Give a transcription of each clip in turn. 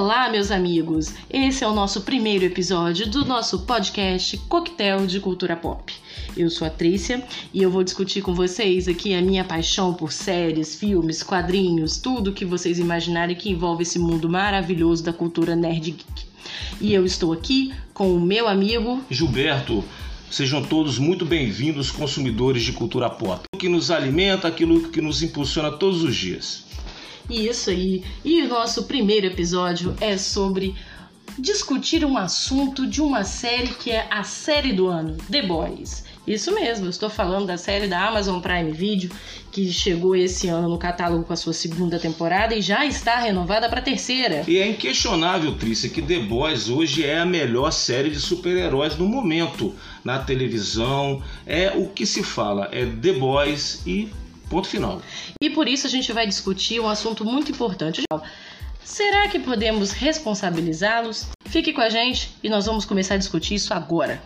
Olá, meus amigos! Esse é o nosso primeiro episódio do nosso podcast Coquetel de Cultura Pop. Eu sou a Trícia e eu vou discutir com vocês aqui a minha paixão por séries, filmes, quadrinhos, tudo que vocês imaginarem que envolve esse mundo maravilhoso da cultura nerd geek. E eu estou aqui com o meu amigo Gilberto. Sejam todos muito bem-vindos, consumidores de cultura pop, que nos alimenta, aquilo que nos impulsiona todos os dias. Isso aí. E o nosso primeiro episódio é sobre discutir um assunto de uma série que é a série do ano, The Boys. Isso mesmo, eu estou falando da série da Amazon Prime Video, que chegou esse ano no catálogo com a sua segunda temporada e já está renovada para a terceira. E é inquestionável, Trícia, que The Boys hoje é a melhor série de super-heróis no momento. Na televisão, é o que se fala, é The Boys e Ponto final. E por isso a gente vai discutir um assunto muito importante. Será que podemos responsabilizá-los? Fique com a gente e nós vamos começar a discutir isso agora.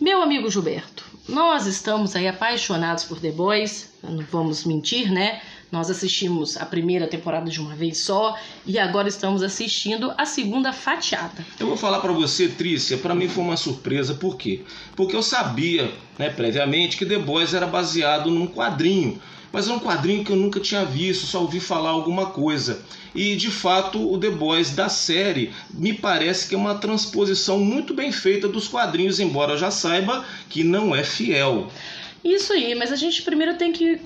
Meu amigo Gilberto, nós estamos aí apaixonados por The Boys, não vamos mentir, né? Nós assistimos a primeira temporada de uma vez só e agora estamos assistindo a segunda fatiada. Eu vou falar para você, Trícia, para mim foi uma surpresa, por quê? Porque eu sabia, né, previamente, que The Boys era baseado num quadrinho, mas é um quadrinho que eu nunca tinha visto, só ouvi falar alguma coisa. E de fato, o The Boys da série me parece que é uma transposição muito bem feita dos quadrinhos, embora eu já saiba que não é fiel. Isso aí, mas a gente primeiro tem que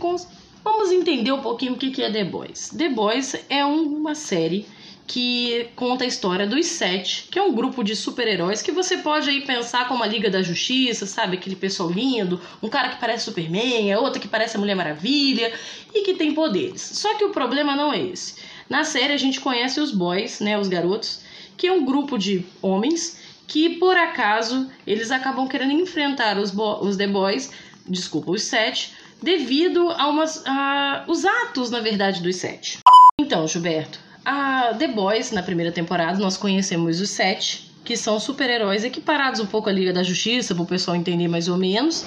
Vamos entender um pouquinho o que é The Boys. The Boys é uma série que conta a história dos Sete, que é um grupo de super-heróis que você pode aí pensar como a Liga da Justiça, sabe? Aquele pessoal lindo, um cara que parece Superman, a outra que parece a Mulher Maravilha e que tem poderes. Só que o problema não é esse. Na série a gente conhece os boys, né, os garotos, que é um grupo de homens que por acaso eles acabam querendo enfrentar os, os The Boys, desculpa, os Sete, devido a umas, a, os atos, na verdade, dos sete. Então, Gilberto, a The Boys, na primeira temporada, nós conhecemos os sete, que são super-heróis equiparados um pouco à Liga da Justiça, para o pessoal entender mais ou menos.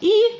E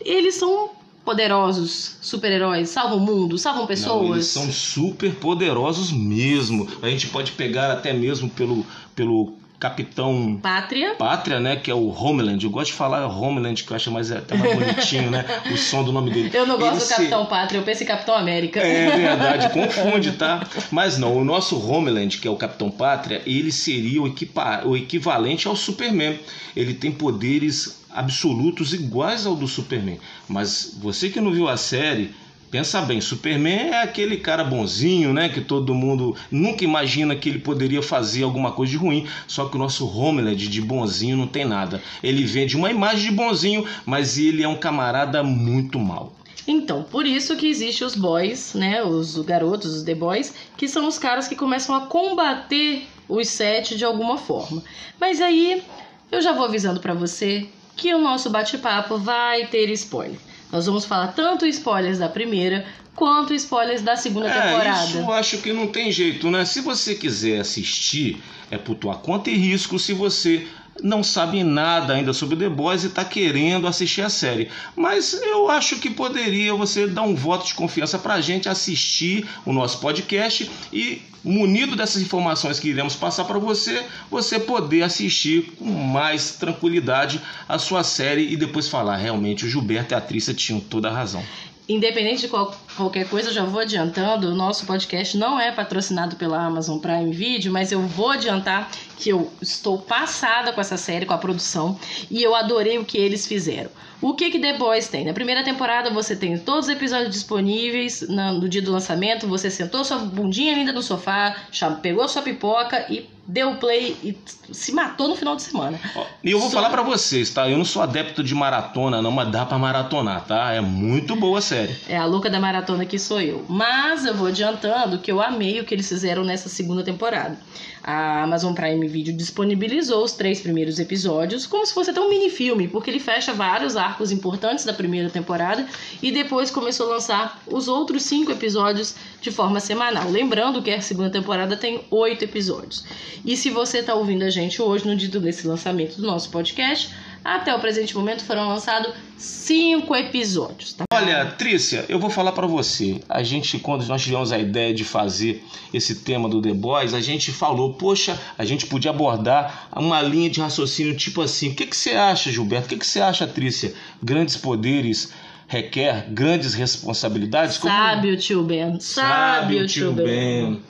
eles são poderosos, super-heróis, salvam o mundo, salvam pessoas. Não, eles são super poderosos mesmo. A gente pode pegar até mesmo pelo, pelo Capitão Pátria. Pátria, né? Que é o Homeland. Eu gosto de falar Homeland, que eu acho mais, até mais bonitinho, né? O som do nome dele. Eu não gosto Ele do Capitão. Pátria, eu penso em Capitão América. É verdade, confunde, tá? Mas não, o nosso Homeland, que é o Capitão Pátria, ele seria o, equipa... o equivalente ao Superman. Ele tem poderes absolutos iguais ao do Superman. Mas você que não viu a série, Pensa bem, Superman é aquele cara bonzinho, né? Que todo mundo nunca imagina que ele poderia fazer alguma coisa de ruim. Só que o nosso Homeland de bonzinho não tem nada. Ele vende uma imagem de bonzinho, mas ele é um camarada muito mal. Então, por isso que existe os boys, né? Os garotos, os The Boys, que são os caras que começam a combater os sete de alguma forma. Mas aí eu já vou avisando para você que o nosso bate-papo vai ter spoiler. Nós vamos falar tanto spoilers da primeira quanto spoilers da segunda é, temporada. Isso eu acho que não tem jeito, né? Se você quiser assistir, é por tua conta e risco. Se você não sabe nada ainda sobre The Boys e está querendo assistir a série. Mas eu acho que poderia você dar um voto de confiança para a gente assistir o nosso podcast e, munido dessas informações que iremos passar para você, você poder assistir com mais tranquilidade a sua série e depois falar: realmente, o Gilberto e a Trícia tinham toda a razão. Independente de qual, qualquer coisa, já vou adiantando, o nosso podcast não é patrocinado pela Amazon Prime Video, mas eu vou adiantar que eu estou passada com essa série, com a produção, e eu adorei o que eles fizeram. O que que The Boys tem? Na primeira temporada você tem todos os episódios disponíveis no dia do lançamento, você sentou sua bundinha linda no sofá, pegou sua pipoca e deu play e se matou no final de semana. E eu vou Só... falar para vocês, tá? Eu não sou adepto de maratona, não, mas dá para maratonar, tá? É muito boa a série. É a louca da maratona que sou eu. Mas eu vou adiantando que eu amei o que eles fizeram nessa segunda temporada a Amazon Prime Video disponibilizou os três primeiros episódios como se fosse até um mini-filme, porque ele fecha vários arcos importantes da primeira temporada e depois começou a lançar os outros cinco episódios de forma semanal. Lembrando que a segunda temporada tem oito episódios. E se você está ouvindo a gente hoje, no dia desse lançamento do nosso podcast, Até o presente momento foram lançados cinco episódios. Tá? Olha, Trícia, eu vou falar para você. A gente, quando nós tivemos a ideia de fazer esse tema do The Boys, a gente falou, poxa, a gente podia abordar uma linha de raciocínio tipo assim. O que, que você acha, Gilberto? O que, que você acha, Trícia? Grandes poderes requer grandes responsabilidades? Sabe o tio Ben. Sabe, o tio Ben.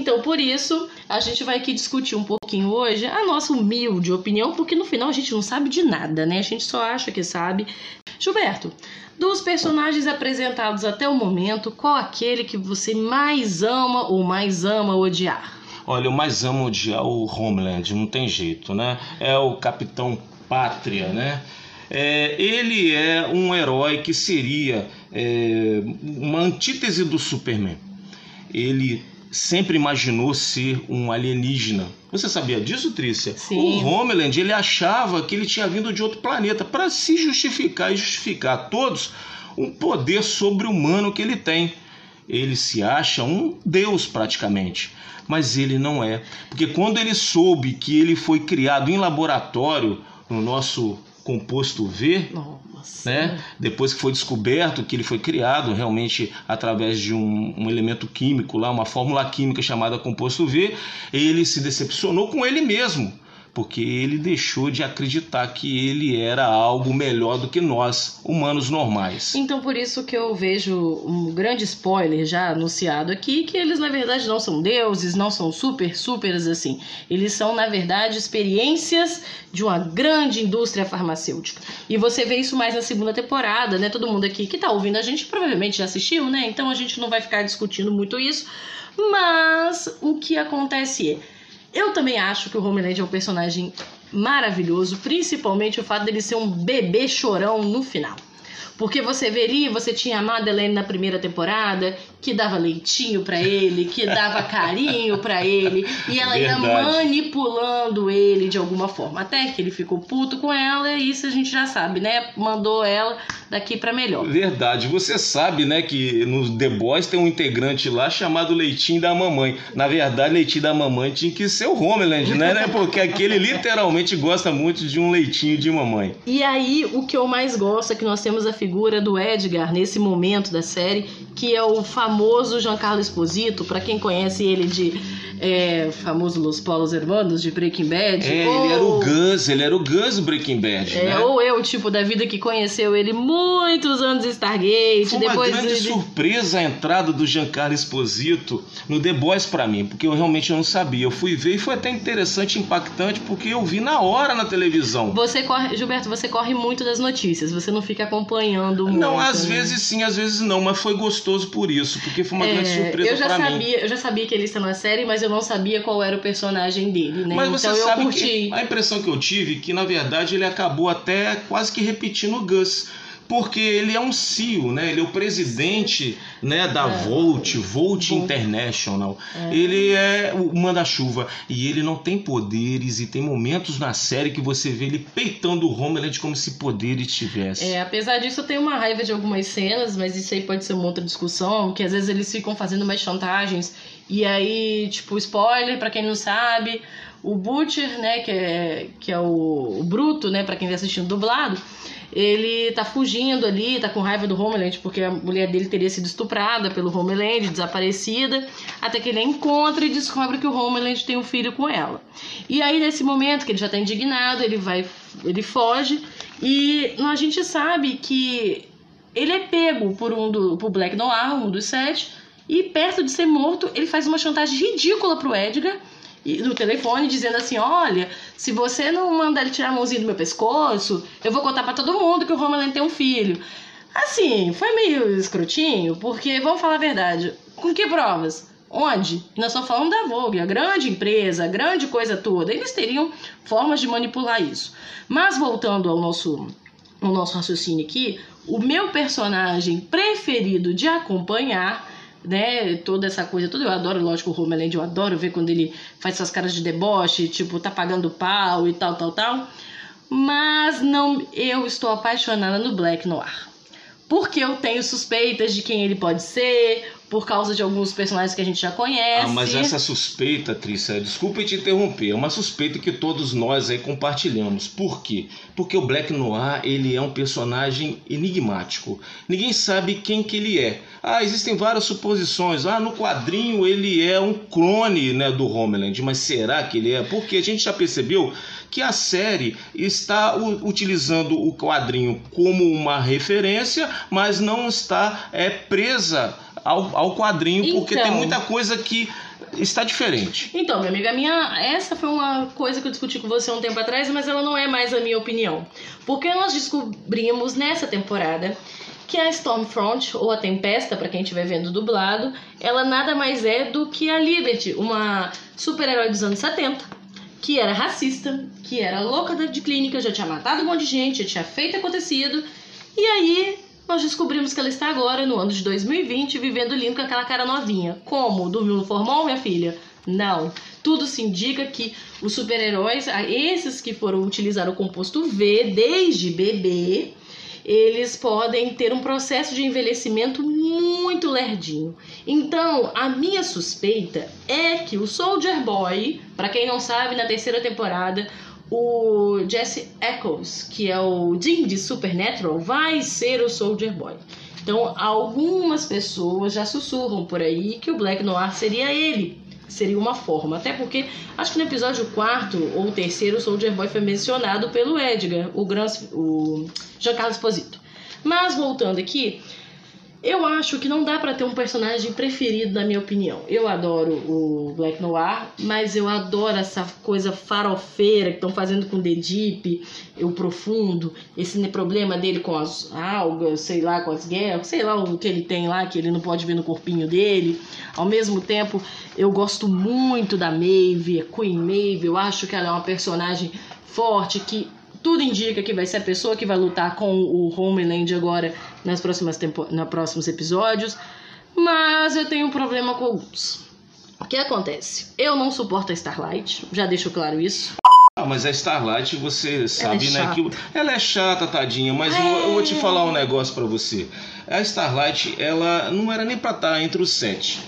Então, por isso, a gente vai aqui discutir um pouquinho hoje a nossa humilde opinião, porque no final a gente não sabe de nada, né? A gente só acha que sabe. Gilberto, dos personagens apresentados até o momento, qual aquele que você mais ama ou mais ama odiar? Olha, eu mais amo odiar o Homeland, não tem jeito, né? É o Capitão Pátria, né? É, ele é um herói que seria é, uma antítese do Superman. Ele sempre imaginou ser um alienígena. Você sabia disso, Trícia? Sim. O Homeland ele achava que ele tinha vindo de outro planeta para se justificar e justificar a todos um poder sobre-humano que ele tem. Ele se acha um deus praticamente, mas ele não é, porque quando ele soube que ele foi criado em laboratório no nosso composto V, Nossa. né? Depois que foi descoberto que ele foi criado realmente através de um, um, elemento químico lá, uma fórmula química chamada composto V, ele se decepcionou com ele mesmo, porque ele deixou de acreditar que ele era algo melhor do que nós, humanos normais. Então por isso que eu vejo um grande spoiler já anunciado aqui, que eles na verdade não são deuses, não são super, supers assim. Eles são na verdade experiências de uma grande indústria farmacêutica. E você vê isso mais na segunda temporada, né? Todo mundo aqui que tá ouvindo a gente provavelmente já assistiu, né? Então a gente não vai ficar discutindo muito isso. Mas o que acontece é eu também acho que o Homeland é um personagem maravilhoso, principalmente o fato dele ser um bebê chorão no final. Porque você veria, você tinha a Madeleine na primeira temporada, que dava leitinho para ele, que dava carinho para ele, e ela Verdade. ia manipulando ele de alguma forma, até que ele ficou puto com ela, e isso a gente já sabe, né? Mandou ela daqui para melhor. Verdade. Você sabe, né, que no The Boys tem um integrante lá chamado Leitinho da Mamãe. Na verdade, Leitinho da Mamãe tinha que ser o Homeland, né? né? Porque aquele literalmente gosta muito de um leitinho de mamãe. E aí, o que eu mais gosto é que nós temos a figura do Edgar nesse momento da série, que é o famoso Giancarlo Esposito, para quem conhece ele de é, famoso Los Polos Hermanos de Breaking Bad. É, ou, ele era o Gus, ele era o Gus do Breaking Bad, é, né? ou eu, tipo, da vida que conheceu ele muitos anos em Stargate, Foi uma depois grande de- de- surpresa a entrada do Giancarlo Esposito no The Boys pra mim, porque eu realmente não sabia. Eu fui ver e foi até interessante, impactante, porque eu vi na hora na televisão. Você corre, Gilberto, você corre muito das notícias, você não fica acompanhando muito. Não, às né? vezes sim, às vezes não, mas foi gostoso por isso, porque foi uma É, grande surpresa eu já pra mim. sabia, eu já sabia que ele está na série, mas eu não sabia qual era o personagem dele, né? Mas você então eu sabe curti. que a impressão que eu tive é que na verdade ele acabou até quase que repetindo o Gus. Porque ele é um CEO, né? Ele é o presidente né, da É. Volt, Volt Volt. International. É. Ele é o manda-chuva. E ele não tem poderes. E tem momentos na série que você vê ele peitando o Homeland como se poderes tivesse. É, apesar disso, eu tenho uma raiva de algumas cenas, mas isso aí pode ser uma outra discussão, que às vezes eles ficam fazendo umas chantagens. E aí, tipo, spoiler, pra quem não sabe, o Butcher, né, que é, que é o, o Bruto, né, pra quem tá assistindo dublado, ele tá fugindo ali, tá com raiva do Homeland, porque a mulher dele teria sido estuprada pelo Homeland, desaparecida, até que ele a encontra e descobre que o Homeland tem um filho com ela. E aí, nesse momento que ele já tá indignado, ele vai, ele foge, e a gente sabe que ele é pego por um do por Black Noir, um dos sete, e perto de ser morto, ele faz uma chantagem ridícula pro Edgar no telefone, dizendo assim: Olha, se você não mandar ele tirar a mãozinha do meu pescoço, eu vou contar pra todo mundo que o Homeland tem um filho. Assim, foi meio escrotinho, porque vamos falar a verdade: com que provas? Onde? Nós estamos falando da Vogue, a grande empresa, a grande coisa toda. Eles teriam formas de manipular isso. Mas voltando ao nosso, ao nosso raciocínio aqui, o meu personagem preferido de acompanhar, né, toda essa coisa toda, eu adoro, lógico, o Homeland, eu adoro ver quando ele faz essas caras de deboche, tipo, tá pagando pau e tal, tal, tal. Mas não, eu estou apaixonada no Black Noir porque eu tenho suspeitas de quem ele pode ser, por causa de alguns personagens que a gente já conhece. Ah, mas essa suspeita, Trícia, desculpe te interromper, é uma suspeita que todos nós aí compartilhamos. Por quê? Porque o Black Noir, ele é um personagem enigmático. Ninguém sabe quem que ele é. Ah, existem várias suposições. Ah, no quadrinho ele é um clone né, do Homeland, mas será que ele é? Porque a gente já percebeu que a série está utilizando o quadrinho como uma referência, mas não está é, presa ao, ao quadrinho, então, porque tem então. muita coisa que está diferente. Então, minha amiga, minha, essa foi uma coisa que eu discuti com você um tempo atrás, mas ela não é mais a minha opinião. Porque nós descobrimos nessa temporada que a Stormfront, ou a Tempesta, para quem estiver vendo dublado, ela nada mais é do que a Liberty, uma super-herói dos anos 70, que era racista, que era louca de clínica, já tinha matado um monte de gente, já tinha feito acontecido, e aí nós descobrimos que ela está agora, no ano de 2020, vivendo lindo com aquela cara novinha. Como? Dormiu no formol, minha filha? Não. Tudo se indica que os super-heróis, esses que foram utilizar o composto V desde bebê, eles podem ter um processo de envelhecimento muito lerdinho. Então, a minha suspeita é que o Soldier Boy, para quem não sabe, na terceira temporada, o Jesse Eccles, que é o Dean de Supernatural, vai ser o Soldier Boy. Então, algumas pessoas já sussurram por aí que o Black Noir seria ele. Seria uma forma. Até porque, acho que no episódio 4 ou terceiro, o Soldier Boy foi mencionado pelo Edgar, o, Gran, o Giancarlo Esposito. Mas, voltando aqui, eu acho que não dá para ter um personagem preferido, na minha opinião. Eu adoro o Black Noir, mas eu adoro essa coisa farofeira que estão fazendo com o The Deep, o profundo, esse problema dele com as algas, sei lá, com as guerras, sei lá o que ele tem lá, que ele não pode ver no corpinho dele. Ao mesmo tempo, eu gosto muito da Maeve, Queen Maeve, eu acho que ela é uma personagem forte que tudo indica que vai ser a pessoa que vai lutar com o Homeland agora nas próximas tempo... nos próximos episódios. Mas eu tenho um problema com alguns. O que acontece? Eu não suporto a Starlight, já deixo claro isso. Ah, mas a Starlight, você sabe, é né? Que ela é chata, tadinha, mas é... eu, eu, vou te falar um negócio para você. A Starlight, ela não era nem pra estar tá entre os sete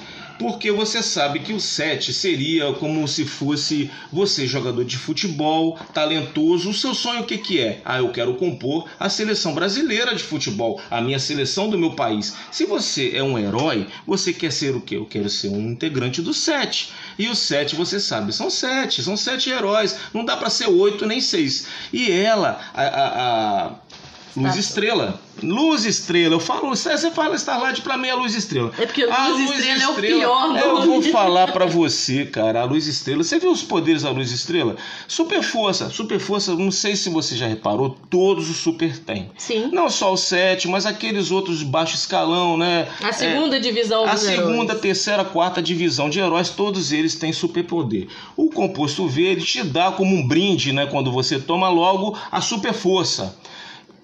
porque você sabe que o 7 seria como se fosse você jogador de futebol, talentoso, o seu sonho o que que é? Ah, eu quero compor a seleção brasileira de futebol, a minha seleção do meu país. Se você é um herói, você quer ser o quê? Eu quero ser um integrante do 7. E o 7, você sabe, são 7, são 7 heróis, não dá para ser 8 nem 6. E ela, a, a, a Luz Estrela. Luz Estrela. Eu falo, você fala Starlight pra mim é Luz Estrela. É porque a Luz, Luz Estrela, Estrela, é o pior nome. Eu vou falar pra você, cara, a Luz Estrela. Você viu os poderes da Luz Estrela? Super força, super força, não sei se você já reparou, todos os super têm. Sim. Não só o 7, mas aqueles outros de baixo escalão, né? A segunda é, divisão A segunda, terceira, quarta divisão de heróis, todos eles têm superpoder. O composto V, ele te dá como um brinde, né? Quando você toma logo a super força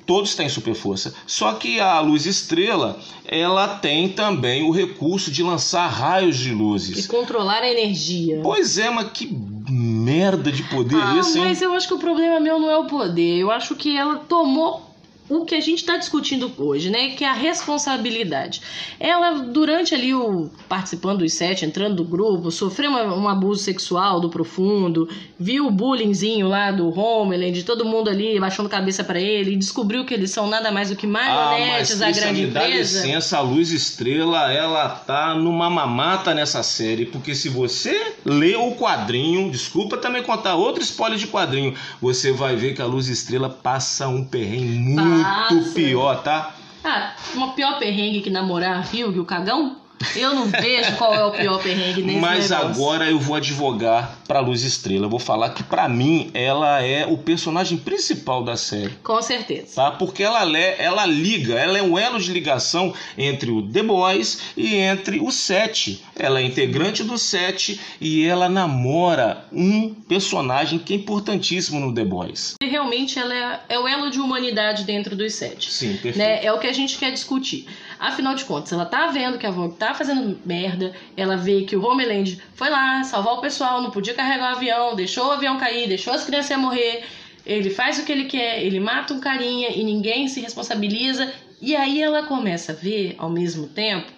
todos têm super força. Só que a luz estrela, ela tem também o recurso de lançar raios de luzes. E controlar a energia. Pois é, mas que merda de poder ah, esse, hein? Mas eu acho que o problema meu não é o poder. Eu acho que ela tomou o que a gente está discutindo hoje, né? Que é a responsabilidade. Ela, durante ali o participando dos sete, entrando do grupo, sofreu uma, um abuso sexual do profundo, viu o bullyingzinho lá do Homeland, todo mundo ali baixando cabeça para ele, e descobriu que eles são nada mais do que marionetes ah, da grande me dá empresa. licença, a Luz Estrela, ela tá numa mamata nessa série, porque se você lê o quadrinho, desculpa também contar outro spoiler de quadrinho, você vai ver que a Luz Estrela passa um perrengue muito muito pior, tá? Ah, uma pior perrengue que namorar Hugh, o cagão? Eu não vejo qual é o pior perrengue nesse Mas negócio. agora eu vou advogar pra Luz Estrela. Eu vou falar que para mim ela é o personagem principal da série. Com certeza. Tá? Porque ela, ela liga, ela é um elo de ligação entre o The Boys e entre o Sete. Ela é integrante do Sete e ela namora um personagem que é importantíssimo no The Boys. E realmente ela é, é o elo de humanidade dentro dos Sete. Sim, perfeito. Né? É o que a gente quer discutir. Afinal de contas, ela tá vendo que a Vogue tá fazendo merda, ela vê que o Homeland foi lá salvar o pessoal, não podia carregar o avião, deixou o avião cair, deixou as crianças morrer. Ele faz o que ele quer, ele mata um carinha e ninguém se responsabiliza. E aí ela começa a ver, ao mesmo tempo,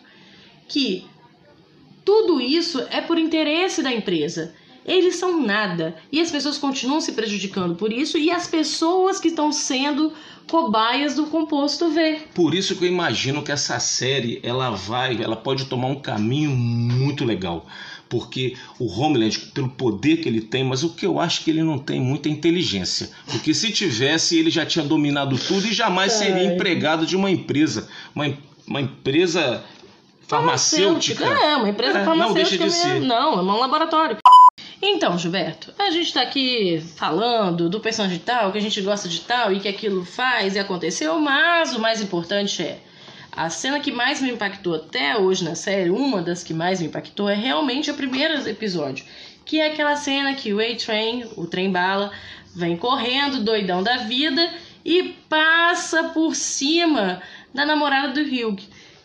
que tudo isso é por interesse da empresa. Eles são nada e as pessoas continuam se prejudicando por isso e as pessoas que estão sendo cobaias do composto V. Por isso que eu imagino que essa série ela vai, ela pode tomar um caminho muito legal porque o Homeland, pelo poder que ele tem, mas o que eu acho que ele não tem muita inteligência. Porque se tivesse, ele já tinha dominado tudo e jamais seria empregado de uma empresa. Uma, uma empresa farmacêutica. É, uma empresa é, farmacêutica. Não, deixa de ser. Não, é um laboratório. Então, Gilberto, a gente tá aqui falando do personagem tal, que a gente gosta de tal e que aquilo faz e aconteceu, mas o mais importante é a cena que mais me impactou até hoje na série, uma das que mais me impactou, é realmente o primeiro episódio. Que é aquela cena que o A-Train, o trem bala, vem correndo, doidão da vida, e passa por cima da namorada do Hugh.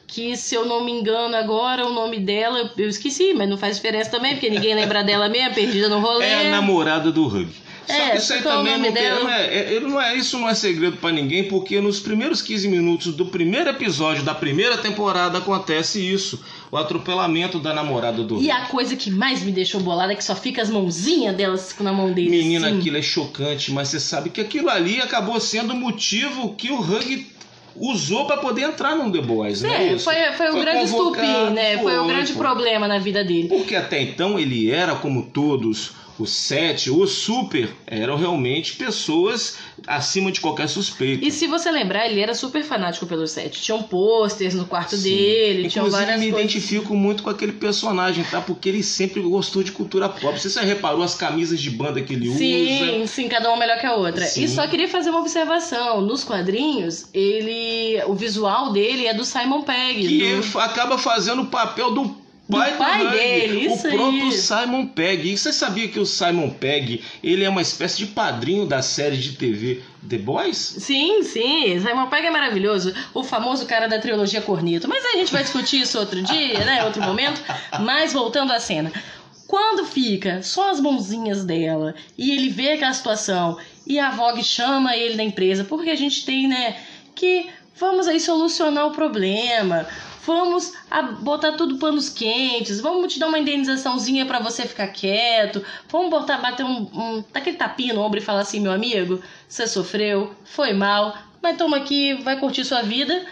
Que, se eu não me engano agora, o nome dela eu esqueci, mas não faz diferença também, porque ninguém lembra dela mesmo, perdida no rolê. É a namorada do Hugh. Só é, que isso aí também não, tem, não, é, é, não é, isso não é segredo para ninguém, porque nos primeiros 15 minutos do primeiro episódio da primeira temporada acontece isso. O atropelamento da namorada do E a coisa que mais me deixou bolada é que só fica as mãozinhas delas na mão dele. Menina, assim. aquilo é chocante, mas você sabe que aquilo ali acabou sendo o motivo que o Hug usou para poder entrar no The Boys, né? É, foi, foi, o grande estupim, né? Foi, foi o grande foi. problema na vida dele. Porque até então ele era como todos o sete, o super, eram realmente pessoas acima de qualquer suspeita. E se você lembrar, ele era super fanático pelo sete. Tinham posters no quarto Sim. dele, tinham várias me coisas. identifico muito com aquele personagem, tá? Porque ele sempre gostou de cultura pop. Você já reparou as camisas de banda que ele sim, usa? Sim, sim, cada uma melhor que a outra. Sim. E só queria fazer uma observação. Nos quadrinhos, ele. O visual dele é do Simon Pegg. Que do... acaba fazendo o papel do pai, do pai dele, o próprio Simon Pegg. E você sabia que o Simon Pegg ele é uma espécie de padrinho da série de TV The Boys? Sim, sim. Simon Pegg é maravilhoso. O famoso cara da trilogia Cornito. Mas a gente vai discutir isso outro dia, né? Outro momento. Mas voltando à cena. Quando fica só as mãozinhas dela e ele vê aquela situação e a Vogue chama ele da empresa, porque a gente tem, né, que vamos aí solucionar o problema vamos botar tudo panos quentes, vamos te dar uma indenizaçãozinha para você ficar quieto, vamos botar, bater um, um aquele tapinha no ombro e falar assim, meu amigo, você sofreu, foi mal, mas toma aqui, vai curtir sua vida.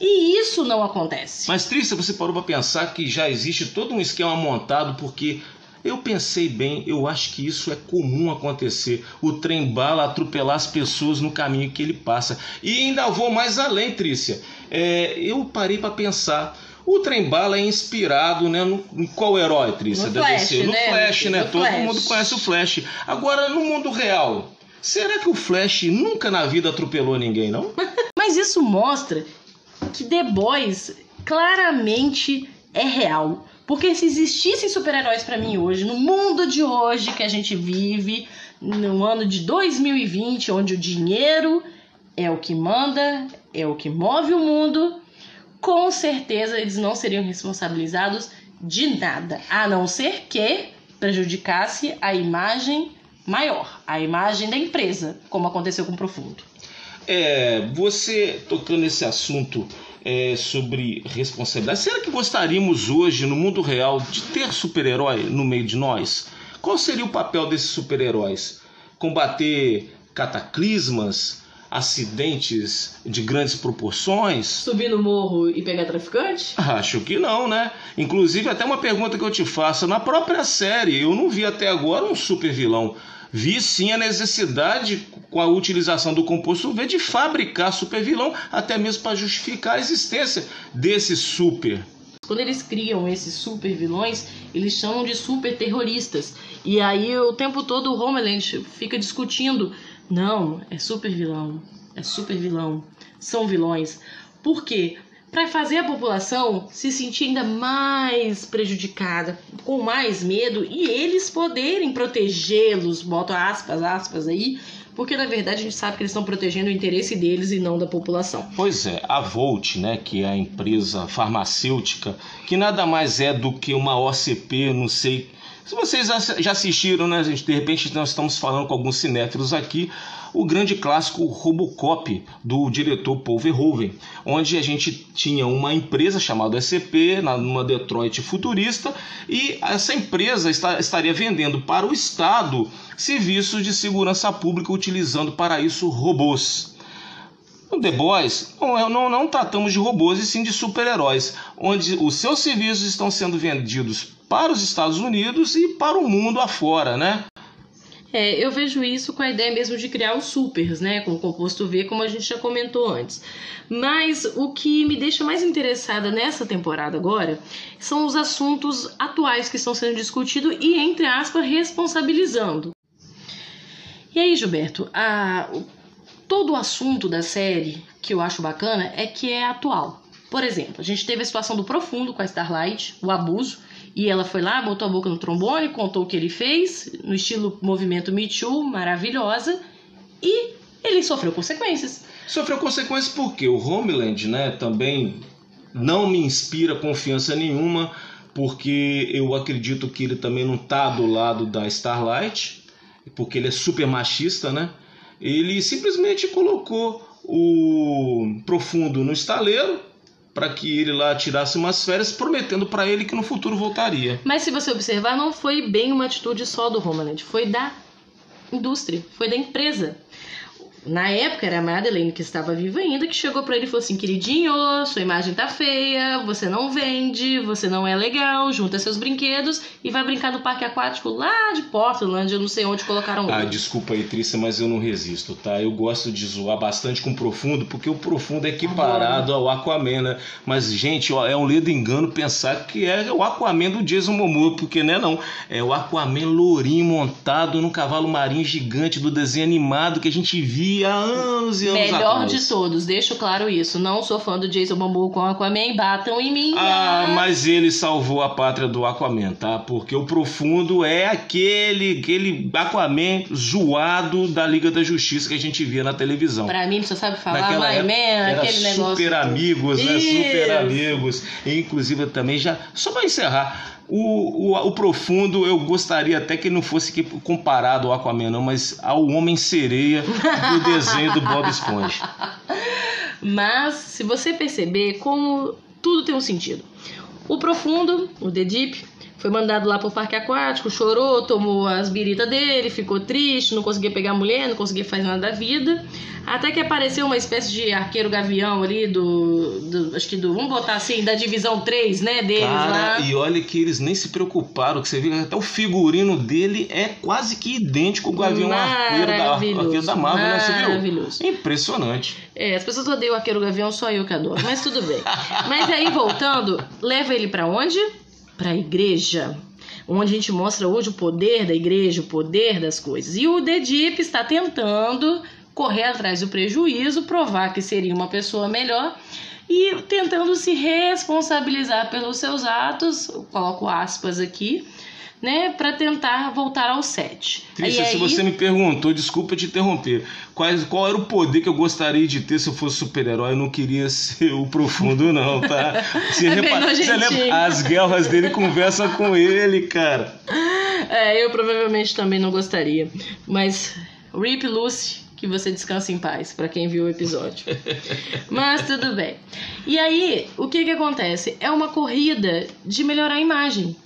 E isso não acontece. Mas, Trícia, você parou para pensar que já existe todo um esquema montado porque eu pensei bem, eu acho que isso é comum acontecer. O trem bala atropelar as pessoas no caminho que ele passa. E ainda vou mais além, Trícia. É, eu parei para pensar. O trem bala é inspirado né, no, em qual herói, Trícia? No Flash, ser? No né? Flash, né? No Todo Flash. mundo conhece o Flash. Agora, no mundo real, será que o Flash nunca na vida atropelou ninguém, não? Mas isso mostra que The Boys claramente é real. Porque se existissem super-heróis para mim hoje, no mundo de hoje que a gente vive, no ano de 2020, onde o dinheiro é o que manda, é o que move o mundo, com certeza eles não seriam responsabilizados de nada, a não ser que prejudicasse a imagem maior, a imagem da empresa, como aconteceu com o Profundo. É, você tocando nesse assunto é, sobre responsabilidade. Será que gostaríamos hoje, no mundo real, de ter super-herói no meio de nós? Qual seria o papel desses super-heróis? Combater cataclismas, acidentes de grandes proporções? Subir no morro e pegar traficante? Acho que não, né? Inclusive, até uma pergunta que eu te faço: na própria série, eu não vi até agora um super vilão vi sim a necessidade, com a utilização do composto V, de fabricar super vilão, até mesmo para justificar a existência desse super. Quando eles criam esses super vilões, eles chamam de super terroristas. E aí o tempo todo o Homeland fica discutindo: não, é super vilão, é super vilão, são vilões. Por quê? para fazer a população se sentir ainda mais prejudicada, com mais medo e eles poderem protegê-los, boto aspas, aspas aí, porque na verdade a gente sabe que eles estão protegendo o interesse deles e não da população. Pois é, a Volt, né, que é a empresa farmacêutica, que nada mais é do que uma OCP, não sei Se vocês já assistiram, né, gente, de repente nós estamos falando com alguns cinéfilos aqui, o grande clássico Robocop do diretor Paul Verhoeven, onde a gente tinha uma empresa chamada SCP, numa Detroit futurista, e essa empresa está, estaria vendendo para o Estado serviços de segurança pública utilizando para isso robôs. No The Boys, não, é, não, não tratamos de robôs e sim de super-heróis, onde os seus serviços estão sendo vendidos para os Estados Unidos e para o mundo afora, né? É, eu vejo isso com a ideia mesmo de criar os supers, né, com o composto V, como a gente já comentou antes. Mas o que me deixa mais interessada nessa temporada agora são os assuntos atuais que estão sendo discutidos e, entre aspas, responsabilizando. E aí, Gilberto, a, todo o assunto da série que eu acho bacana é que é atual. Por exemplo, a gente teve a situação do Profundo com a Starlight, o abuso, e ela foi lá, botou a boca no trombone, contou o que ele fez, no estilo movimento Me Too, maravilhosa, e ele sofreu consequências. Sofreu consequências porque o Homeland, né, também não me inspira confiança nenhuma, porque eu acredito que ele também não tá do lado da Starlight, porque ele é super machista, né? Ele simplesmente colocou o Profundo no estaleiro para que ele lá tirasse umas férias, prometendo para ele que no futuro voltaria. Mas se você observar, não foi bem uma atitude só do Homeland, foi da indústria, foi da empresa. Na época era a Madeleine que estava viva ainda, que chegou para ele e falou assim: queridinho, sua imagem tá feia, você não vende, você não é legal, junta seus brinquedos e vai brincar no parque aquático lá de Portland, eu não sei onde colocaram Ah, desculpa aí, Trícia, mas eu não resisto, tá? Eu gosto de zoar bastante com o Profundo, porque o Profundo é equiparado ao Aquaman, né? Mas, gente, ó, é um ledo engano pensar que é o Aquaman do Jason Momoa, porque não é não. É o Aquaman lourinho montado num cavalo marinho gigante do desenho animado que a gente via há anos e anos Melhor atrás. de todos, deixo claro isso. Não sou fã do Jason Momoa com Aquaman, batam em mim. Ah, mas ele salvou a pátria do Aquaman, tá? Porque o Profundo é aquele, aquele Aquaman zoado da Liga da Justiça que a gente via na televisão. Pra mim, você sabe falar, Naquela My época, Man, era aquele negócio. super amigos, né? Isso. Super amigos. E, inclusive também já. Só pra encerrar. O, o, o Profundo, eu gostaria até que ele não fosse comparado ao Aquaman, não, mas ao Homem-Sereia do desenho do Bob Esponja. Mas, se você perceber como tudo tem um sentido. O profundo, o The Deep, foi mandado lá pro parque aquático, chorou, tomou as biritas dele, ficou triste, não conseguia pegar a mulher, não conseguia fazer nada da vida. Até que apareceu uma espécie de arqueiro gavião ali do, do- Acho que do. Vamos botar assim, da divisão 3, né? Deles Cara, lá. e olha que eles nem se preocuparam, que você viu que até o figurino dele é quase que idêntico ao Gavião Arqueiro da, arqueiro da Marvel, né? Você viu? maravilhoso. Impressionante. É, as pessoas odeiam o arqueiro gavião, só eu que adoro, mas tudo bem. mas aí, voltando, leva ele pra onde? Pra igreja. Onde a gente mostra hoje o poder da igreja, o poder das coisas. E o Deep está tentando correr atrás do prejuízo, provar que seria uma pessoa melhor e tentando se responsabilizar pelos seus atos, eu coloco aspas aqui, né, para tentar voltar ao set. Trícia, E se aí- você me perguntou, desculpa te interromper, quais, qual era o poder que eu gostaria de ter se eu fosse super-herói? Eu não queria ser o profundo, não, tá? Você, É você lembra? As guerras dele conversam com ele, cara. É, eu provavelmente também não gostaria. Mas, Rip Lucy, que você descanse em paz, pra quem viu o episódio. Mas tudo bem. E aí, o que que acontece? É uma corrida de melhorar a imagem.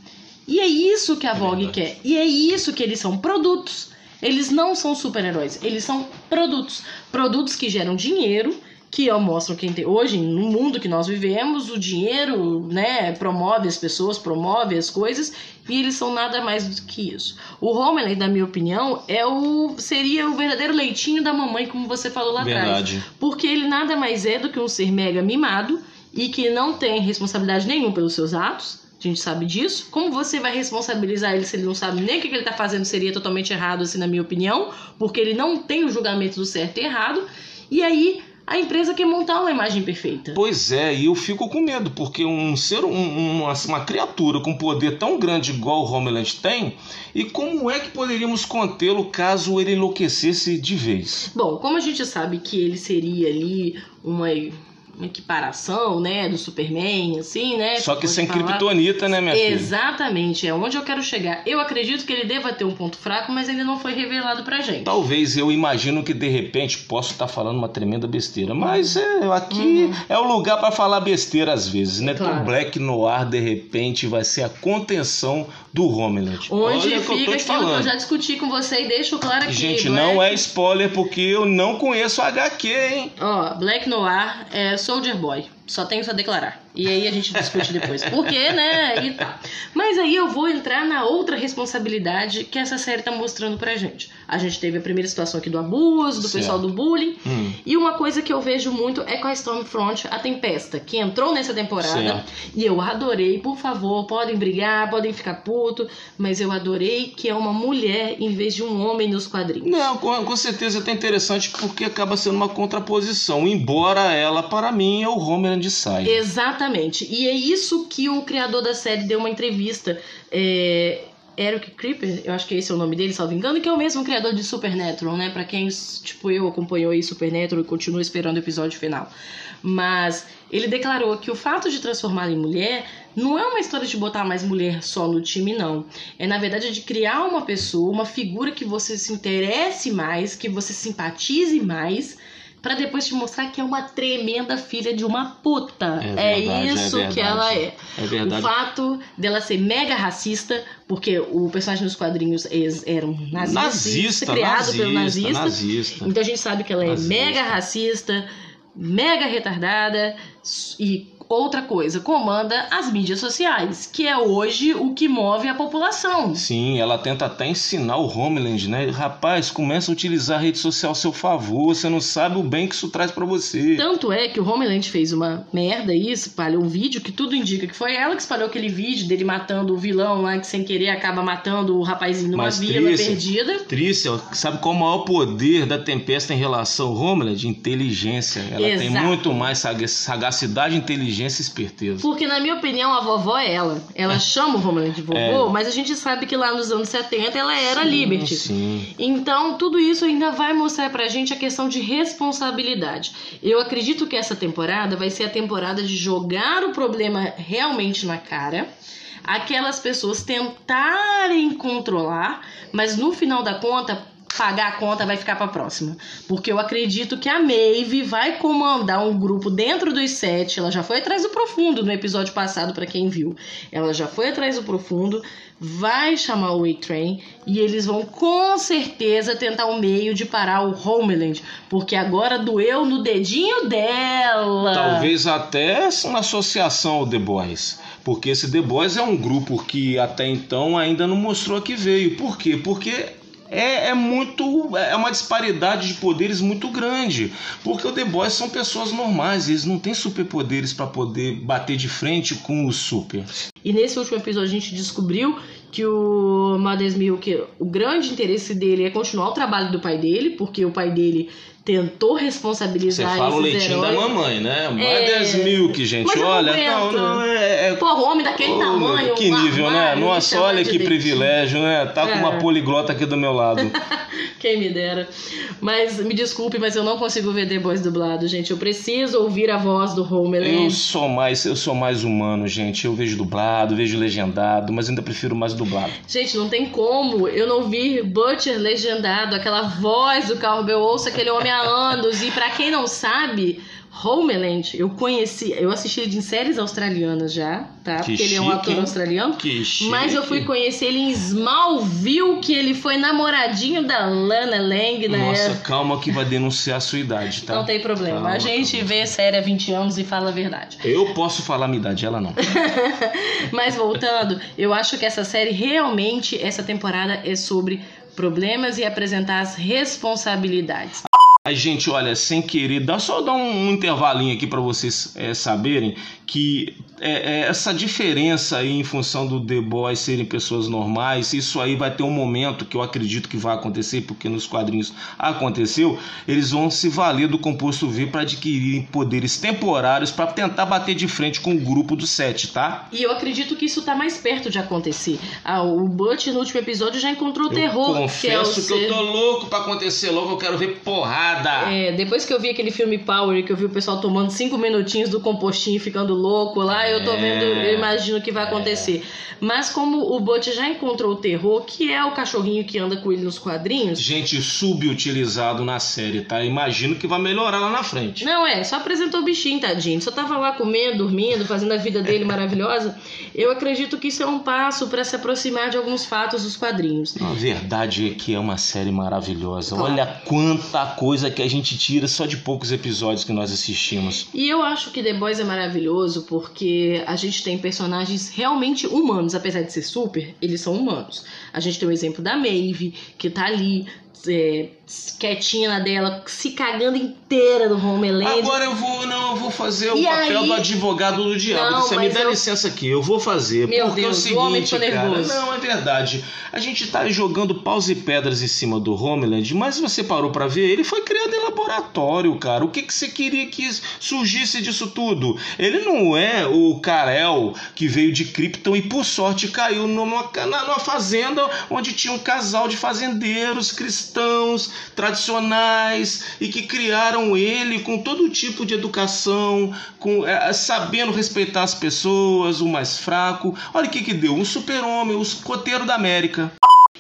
E é isso que a Vogue quer. E é isso que eles são produtos. Eles não são super-heróis, eles são produtos. Produtos que geram dinheiro, que mostram quem tem. Hoje, no mundo que nós vivemos, o dinheiro né, promove as pessoas, promove as coisas, e eles são nada mais do que isso. O Homeland, na minha opinião, é o seria o verdadeiro leitinho da mamãe, como você falou lá atrás. Verdade. Porque ele nada mais é do que um ser mega mimado e que não tem responsabilidade nenhuma pelos seus atos. A gente sabe disso. Como você vai responsabilizar ele se ele não sabe nem o que ele tá fazendo seria totalmente errado, assim, na minha opinião? Porque ele não tem o julgamento do certo e errado. E aí, a empresa quer montar uma imagem perfeita. Pois é, e eu fico com medo, porque um ser, um- uma, uma criatura com poder tão grande igual o Homeland tem, e como é que poderíamos contê-lo caso ele enlouquecesse de vez? Bom, como a gente sabe que ele seria ali uma uma equiparação, né, do Superman, assim, né? Só que sem falar. criptonita, né, minha filha? Exatamente, é onde eu quero chegar. Eu acredito que ele deva ter um ponto fraco, mas ainda não foi revelado pra gente. Talvez eu imagino que de repente posso estar falando uma tremenda besteira, mas é, aqui é o lugar para falar besteira às vezes, né? Uhum. Claro. Então Black Noir de repente vai ser a contenção do Homeland. Onde Olha o que eu tô fica te aquilo que eu já discuti com você e deixo claro aqui. Gente, Black- não é spoiler porque eu não conheço o HQ, hein? Ó, Black Noir é Soldier Boy. Só tenho isso a declarar. E aí a gente discute depois. Por quê, né? E tá. Mas aí eu vou entrar na outra responsabilidade que essa série tá mostrando pra gente. A gente teve a primeira situação aqui do abuso, do Certo. pessoal do bullying. Hum. E uma coisa que eu vejo muito é com a Stormfront, a Tempesta, que entrou nessa temporada. Certo. E eu adorei, por favor, podem brigar, podem ficar puto, mas eu adorei que é uma mulher em vez de um homem nos quadrinhos. Não, com, com certeza até interessante porque acaba sendo uma contraposição. Embora ela, para mim, é o Homeland de saia. Exatamente. E é isso que o criador da série deu uma entrevista. É... Eric Creeper, eu acho que esse é o nome dele, salvo engano, que é o mesmo criador de Supernatural, né? Pra quem, tipo, eu acompanhou aí Supernatural e continua esperando o episódio final. Mas ele declarou que o fato de transformá-la em mulher não é uma história de botar mais mulher só no time, não. É, na verdade, de criar uma pessoa, uma figura que você se interesse mais, que você simpatize mais, pra depois te mostrar que é uma tremenda filha de uma puta. É É, verdade, é isso verdade. que ela é. É O verdade. fato dela ser mega racista, porque o personagem nos quadrinhos eles eram nazistas, Nazista, criado nazista, pelo nazista. nazista. Então a gente sabe que ela é Nazista. mega racista, mega retardada e outra coisa, comanda as mídias sociais, que é hoje o que move a população. Sim, ela tenta até ensinar o Homeland, né? Rapaz, começa a utilizar a rede social ao seu favor, você não sabe o bem que isso traz pra você. Tanto é que o Homeland fez uma merda aí, espalhou um vídeo que tudo indica que foi ela que espalhou aquele vídeo dele matando o vilão lá, que sem querer acaba matando o rapazinho numa Mas, vila Trícia, perdida. Trícia, sabe qual é o maior poder da Tempesta em relação ao Homeland? Inteligência. Ela tem Exato. muito mais saga- sagacidade, inteligência e esperteza. Porque, na minha opinião, a vovó é ela. Ela chama o Homeland de vovô, mas a gente sabe que lá nos anos 70 ela era Liberty. Sim. Então, tudo isso ainda vai mostrar pra gente a questão de responsabilidade. Eu acredito que essa temporada vai ser a temporada de jogar o problema realmente na cara, aquelas pessoas tentarem controlar, mas no final da conta, pagar a conta vai ficar pra próxima. Porque eu acredito que a Maeve vai comandar um grupo dentro dos sete. Ela já foi atrás do profundo no episódio passado, pra quem viu. Ela já foi atrás do profundo, vai chamar o A-Train e eles vão com certeza tentar um meio de parar o Homeland. Porque agora doeu no dedinho dela. Talvez até uma associação ao The Boys. Porque esse The Boys é um grupo que até então ainda não mostrou que veio. Por quê? Porque é, é muito. É uma disparidade de poderes muito grande. Porque o The Boys são pessoas normais, eles não têm superpoderes para poder bater de frente com o super. E nesse último episódio a gente descobriu que o Mads Milk, o grande interesse dele é continuar o trabalho do pai dele, porque o pai dele tentou Você responsabilizar fala o leitinho da heróis. mamãe, né? É. Mother's Milk, gente. Mas não Olha, não, aguento. não, é, é Porra, homem daquele Ô, tamanho. que nível, né? Nossa, olha que privilégio, né? Tá com É. uma poliglota aqui do meu lado. Quem me dera. Mas me desculpe, mas eu não consigo ver The Boys dublado, gente. Eu preciso ouvir a voz do Homeland. Eu sou mais, eu sou mais humano, gente. Eu vejo dublado, vejo legendado, mas ainda prefiro mais dublado. Gente, não tem como eu não vir Butcher legendado, aquela voz do Carl ouço aquele homem há anos. E pra quem não sabe, Homeland, eu conheci, eu assisti em séries australianas já, tá? Que Porque ele é um ator australiano. Que chique. Mas eu fui conhecer ele em Smallville, que ele foi namoradinho da Lana Lang na Nossa, época. calma que vai denunciar a sua idade, tá? Não tem problema. Calma, a gente calma. vê série há 20 anos e fala a verdade. Eu posso falar a minha idade, ela não. Mas voltando, eu acho que essa série realmente, essa temporada é sobre problemas e apresentar as responsabilidades. Aí, gente, olha, sem querer, dá só dar um, intervalinho aqui para vocês é, saberem que é, é, essa diferença aí em função do The Boys serem pessoas normais, isso aí vai ter um momento que eu acredito que vai acontecer, porque nos quadrinhos aconteceu, eles vão se valer do composto V para adquirirem poderes temporários para tentar bater de frente com o grupo do Sete, tá? E eu acredito que isso tá mais perto de acontecer. Ah, o Butch no último episódio já encontrou o terror. Eu confesso que, é o que, eu ser- tô louco para acontecer logo, eu quero ver porrada Nada. É, depois que eu vi aquele filme Power, que eu vi o pessoal tomando cinco minutinhos do compostinho e ficando louco lá, eu tô É. vendo, eu imagino o que vai acontecer. Mas como o Butch já encontrou o terror, que é o cachorrinho que anda com ele nos quadrinhos, Gente subutilizado na série, tá? Imagino que vai melhorar lá na frente. Não, é, só apresentou o bichinho, tadinho. Só tava lá comendo, dormindo, fazendo a vida dele maravilhosa. Eu acredito que isso é um passo pra se aproximar de alguns fatos dos quadrinhos. A verdade é que é uma série maravilhosa. Claro. Olha quanta coisa que a gente tira só de poucos episódios que nós assistimos. E eu acho que The Boys é maravilhoso porque a gente tem personagens realmente humanos, apesar de ser super, eles são humanos. A gente tem o exemplo da Maeve, que tá ali, é, quietinha na dela, se cagando inteira do Homeland. Agora eu vou, não, eu vou fazer o E papel aí- do advogado do diabo. Não, Você me mas dá eu- licença aqui, eu vou fazer. Meu porque Deus, é o o homem seguinte, ficou cara, nervoso. não, é verdade. A gente tá jogando paus e pedras em cima do Homeland, mas você parou pra ver, ele foi criado em laboratório, cara. O que, que você queria que surgisse disso tudo? Ele não é o Karel que veio de Krypton e por sorte caiu numa, numa fazenda onde tinha um casal de fazendeiros cristãos tradicionais e que criaram ele com todo tipo de educação, com é, sabendo respeitar as pessoas, o mais fraco. Olha o que que deu, um super-homem, o escoteiro da América.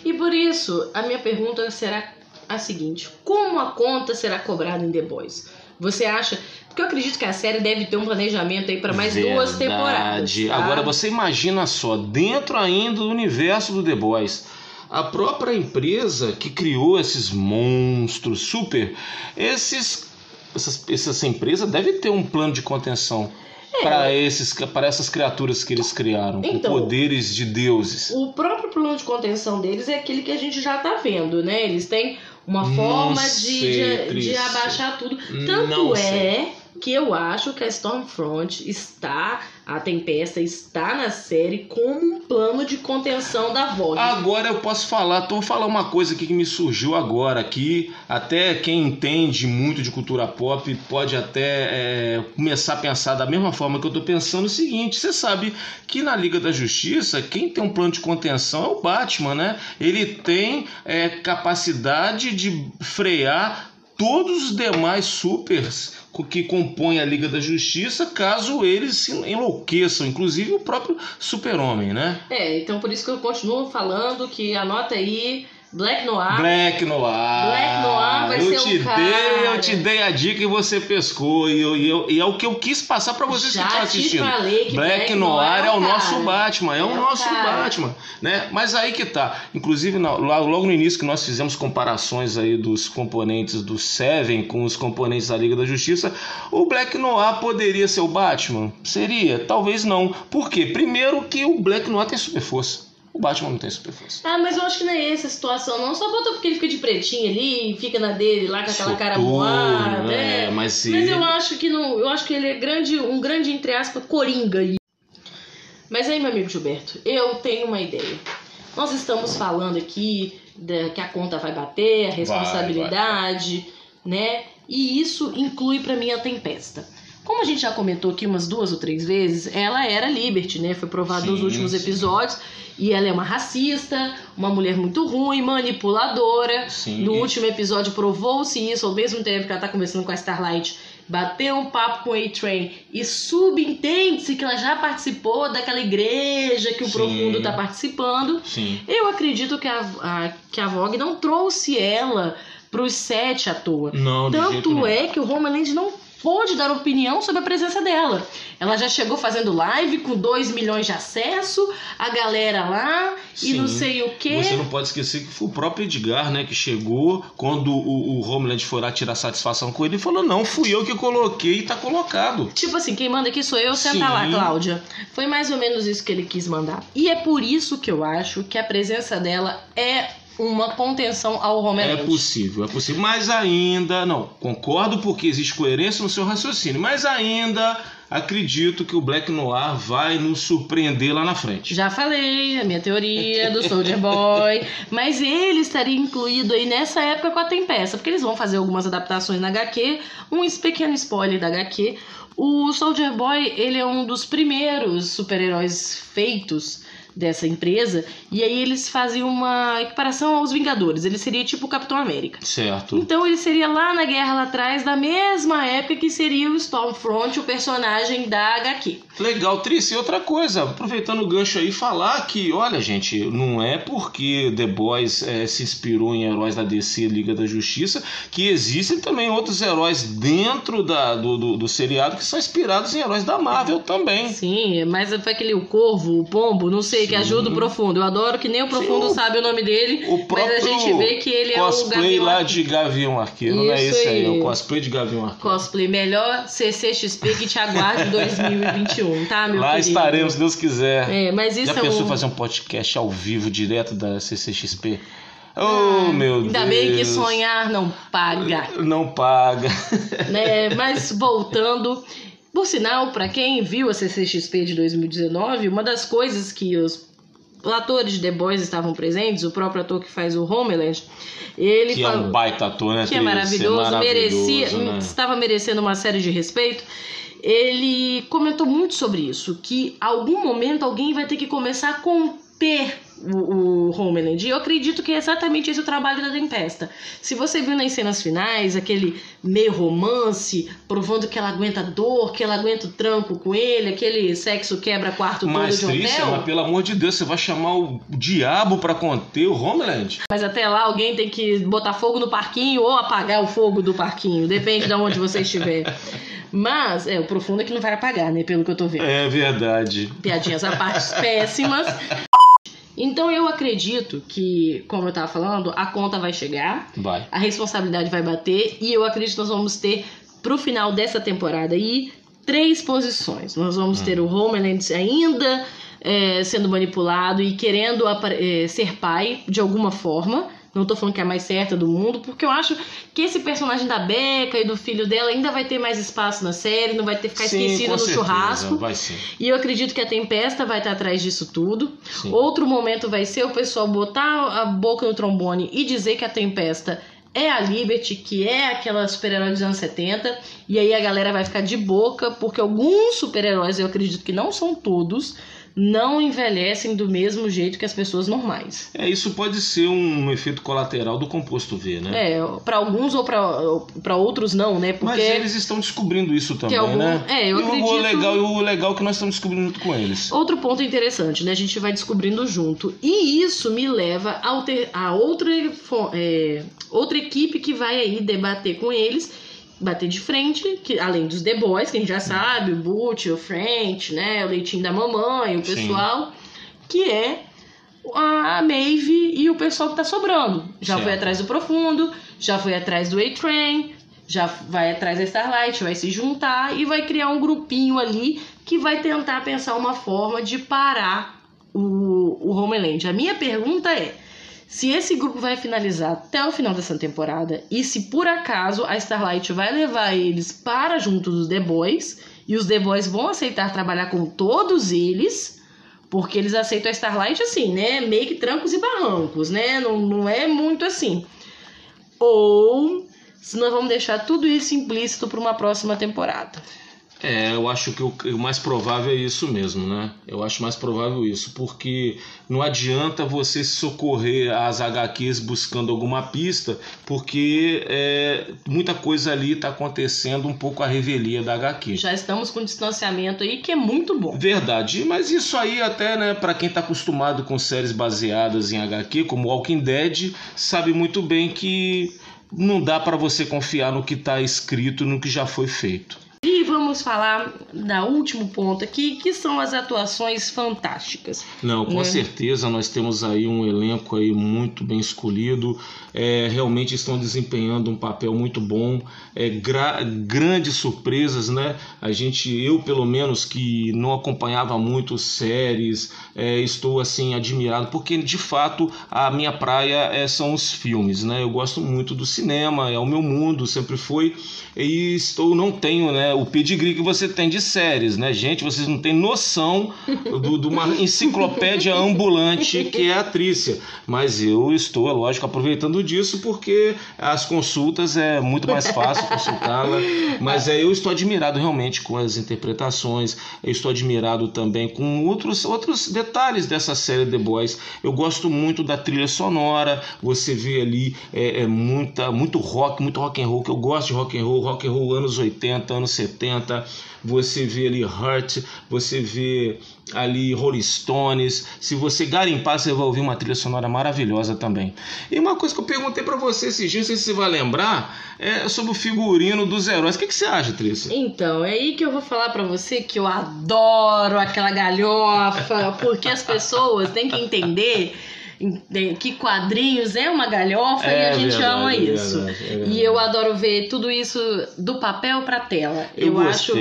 E por isso, a minha pergunta será a seguinte: como a conta será cobrada em The Boys? Você acha? Porque eu acredito que a série deve ter um planejamento aí para mais duas temporadas. Verdade. tá? Agora você imagina só, dentro ainda do universo do The Boys, a própria empresa que criou esses monstros super, esses essas, essa empresa deve ter um plano de contenção para esses para essas criaturas que eles criaram, É. Então- com poderes de deuses. O próprio plano de contenção deles é aquele que a gente já tá vendo, né? Eles têm uma forma de, de, de abaixar tudo. Tanto Não é sei. Que eu acho que a Stormfront está, a Tempesta está na série como um plano de contenção da Vogue. Agora eu posso falar, tô falar uma coisa aqui que me surgiu agora aqui, até quem entende muito de cultura pop pode até é, começar a pensar da mesma forma que eu tô pensando o seguinte, você sabe que na Liga da Justiça, quem tem um plano de contenção é o Batman, né? Ele tem é, capacidade de frear todos os demais supers que compõem a Liga da Justiça, caso eles se enlouqueçam, inclusive o próprio Super-Homem, né? É, então por isso que eu continuo falando que anota aí Black Noir. Black Noir. Black Noir vai eu ser te o cara. dei, eu te dei a dica e você pescou. E, eu, e, eu- e é o que eu quis passar pra vocês Já que estão te assistindo. falei que Black, Black Noir Noir é o é o nosso. Batman, é, É o nosso cara. Batman, né? Mas aí que tá. Inclusive na- logo no início que nós fizemos comparações aí dos componentes do Seven com os componentes da Liga da Justiça, o Black Noir poderia ser o Batman? Seria? Talvez não. Por quê? Primeiro que o Black Noir tem super força. O Batman não tem super força. Ah, mas eu acho que não é essa a situação, não. Só botou porque ele fica de pretinho ali, fica na dele lá com aquela cara Soturno, moada. né? É. Mas, Mas ele... eu acho que não. Eu acho que ele é grande, um grande, entre aspas, coringa aí. Mas aí, meu amigo Gilberto, eu tenho uma ideia. Nós estamos falando aqui da, que a conta vai bater, a responsabilidade, né? E isso inclui pra mim a tempesta. Como a gente já comentou aqui umas duas ou três vezes, ela era Liberty, né? Foi provado nos Sim, últimos sim. episódios. E ela é uma racista, uma mulher muito ruim, manipuladora. Sim. No último episódio provou-se isso, ao mesmo tempo que ela tá conversando com a Starlight, bateu um papo com o A-Train e subentende-se que ela já participou daquela igreja que o Sim. Profundo tá participando. Sim. Eu acredito que a, a- que a Vogue não trouxe ela pros sete à toa. Não, Tanto é que o Homeland não pôde dar opinião sobre a presença dela. Ela já chegou fazendo live com 2 milhões de acesso, a galera lá e Sim. não sei o quê. Você não pode esquecer que foi o próprio Edgar, né, que chegou quando o, o Homeland foi lá tirar satisfação com ele e falou: Não, fui eu que coloquei e tá colocado. Tipo assim, quem manda aqui sou eu, senta Sim. lá, Cláudia. Foi mais ou menos isso que ele quis mandar. E é por isso que eu acho que a presença dela é uma contenção ao É Homeland. possível, é possível. Mas ainda, não, concordo porque existe coerência no seu raciocínio, mas ainda acredito que o Black Noir vai nos surpreender lá na frente. Já falei, a minha teoria do Soldier Boy. Mas ele estaria incluído aí nessa época com a Tempesta, porque eles vão fazer algumas adaptações na HQ. Um pequeno spoiler da HQ. O Soldier Boy, ele é um dos primeiros super-heróis feitos dessa empresa, e aí eles faziam uma equiparação aos Vingadores. Ele seria tipo o Capitão América. Certo. Então ele seria lá na guerra lá atrás, da mesma época que seria o Stormfront, o personagem da HQ. Legal, Trícia. E outra coisa, aproveitando o gancho aí, falar que, olha, gente, não é porque The Boys é, se inspirou em heróis da DC Liga da Justiça que existem também outros heróis dentro da, do, do, do seriado que são inspirados em heróis da Marvel também. Sim, mas foi aquele o Corvo, o Pombo, não sei, que Sim. ajuda o Profundo. Eu adoro que nem o Profundo Sim, sabe o nome dele, O mas próprio a gente vê que ele é o cosplay lá de Gavião Arqueiro, não é Isso esse aí, aí. o cosplay de Gavião Arqueiro. Cosplay melhor CCXP que te aguarde em 2021, tá, meu Lá querido? estaremos, se Deus quiser. É, mas isso Já é pensou um... fazer um podcast ao vivo, direto da CCXP? Oh, meu Deus. Ah, Ainda bem que sonhar não paga. Não paga. né? Mas voltando, por sinal, para quem viu a CCXP de 2019, uma das coisas que os atores de The Boys estavam presentes, o próprio ator que faz o Homeland, ele Que é falou um baita ator, né? que é Cris? maravilhoso, merecia, né? estava merecendo uma série de respeito. Ele comentou muito sobre isso, que algum momento alguém vai ter que começar a conter o, o Homeland. E eu acredito que é exatamente esse o trabalho da Tempesta. Se você viu nas cenas finais, aquele meio romance, provando que ela aguenta dor, que ela aguenta o tranco com ele, aquele sexo quebra-quarto todo Mas, de Trícia, hotel. mas pelo amor de Deus, você vai chamar o diabo pra conter o Homeland? Mas até lá alguém tem que botar fogo no parquinho ou apagar o fogo do parquinho, depende de onde você estiver. Mas, é, o profundo é que não vai apagar, né? Pelo que eu tô vendo. É verdade. Piadinhas à parte péssimas. Então eu acredito que, como eu tava falando, a conta vai chegar, Vai. a responsabilidade vai bater e eu acredito que nós vamos ter pro final dessa temporada aí três posições. Nós vamos ter o Homeland ainda é, sendo manipulado e querendo é, ser pai de alguma forma. Não tô falando que é a mais certa do mundo, porque eu acho que esse personagem da Becca e do filho dela ainda vai ter mais espaço na série, não vai ter ficar Sim, esquecido no certeza, churrasco. Vai sim. E eu acredito que a Tempesta vai estar atrás disso tudo. Sim. Outro momento vai ser o pessoal botar a boca no trombone e dizer que a Tempesta é a Liberty, que é aquela super-herói dos anos 70. E aí a galera vai ficar de boca, porque alguns super-heróis, eu acredito que não são todos, não envelhecem do mesmo jeito que as pessoas normais. É, isso pode ser um efeito colateral do composto V, né? É, pra alguns ou pra outros não, né? Porque Mas eles estão descobrindo isso também, algum- né? é, eu e o acredito- legal, e o legal é que nós estamos descobrindo junto com eles. Outro ponto interessante, né? A gente vai descobrindo junto. E isso me leva a, outra- a outra, é, outra equipe que vai aí debater com eles, bater de frente, que além dos The Boys, que a gente já sabe, o Butch, o French, né? O leitinho da mamãe, o Sim. pessoal, que é a Maeve e o pessoal que tá sobrando. Já Certo. foi atrás do Profundo, já foi atrás do A-Train, já vai atrás da Starlight, vai se juntar e vai criar um grupinho ali que vai tentar pensar uma forma de parar o, o Homeland. A minha pergunta é: se esse grupo vai finalizar até o final dessa temporada e se por acaso a Starlight vai levar eles para junto dos The Boys e os The Boys vão aceitar trabalhar com todos eles. Porque eles aceitam a Starlight assim, né? Meio que trancos e barrancos, né? Não, não é muito assim. Ou se nós vamos deixar tudo isso implícito para uma próxima temporada. É, eu acho que o, o mais provável é isso mesmo, né? Eu acho mais provável isso, porque não adianta você se socorrer às HQs buscando alguma pista, porque é, muita coisa ali está acontecendo um pouco a revelia da HQ. Já estamos com distanciamento aí que é muito bom. Verdade, mas isso aí até, né, para quem tá acostumado com séries baseadas em HQ, como Walking Dead, sabe muito bem que não dá para você confiar no que tá escrito, no que já foi feito. E vamos falar da último ponto aqui, que são as atuações fantásticas. Não, com Né? certeza nós temos aí um elenco aí muito bem escolhido. É, realmente estão desempenhando um papel muito bom. É, gra- grandes surpresas, né? A gente, eu pelo menos que não acompanhava muito séries, é, estou assim admirado porque de fato a minha praia é, são os filmes, né? Eu gosto muito do cinema, é o meu mundo, sempre foi. E estou, não tenho, né, o pedigree que você tem de séries, né? Gente, vocês não têm noção de uma enciclopédia ambulante que é a Trícia. Mas eu estou, é lógico, aproveitando disso porque as consultas é muito mais fácil consultá-la. Mas é, eu estou admirado realmente com as interpretações, eu estou admirado também com outros, outros detalhes dessa série The Boys. Eu gosto muito da trilha sonora, você vê ali é, é muita, muito rock, muito rock and roll, que eu gosto de rock and roll, rock and roll anos 80, anos 70, você vê ali Hurt, você vê ali Rolling Stones. Se você garimpar, você vai ouvir uma trilha sonora maravilhosa também. E uma coisa que eu perguntei para você esses dias, não sei se você vai lembrar, é sobre o figurino dos heróis. O que, que você acha, Trícia? Então, é aí que eu vou falar para você que eu adoro aquela galhofa, porque as pessoas têm que entender que quadrinhos é uma galhofa é, e a gente verdade, ama é isso. É verdade. E eu adoro ver tudo isso do papel para tela. Eu, eu. Acho...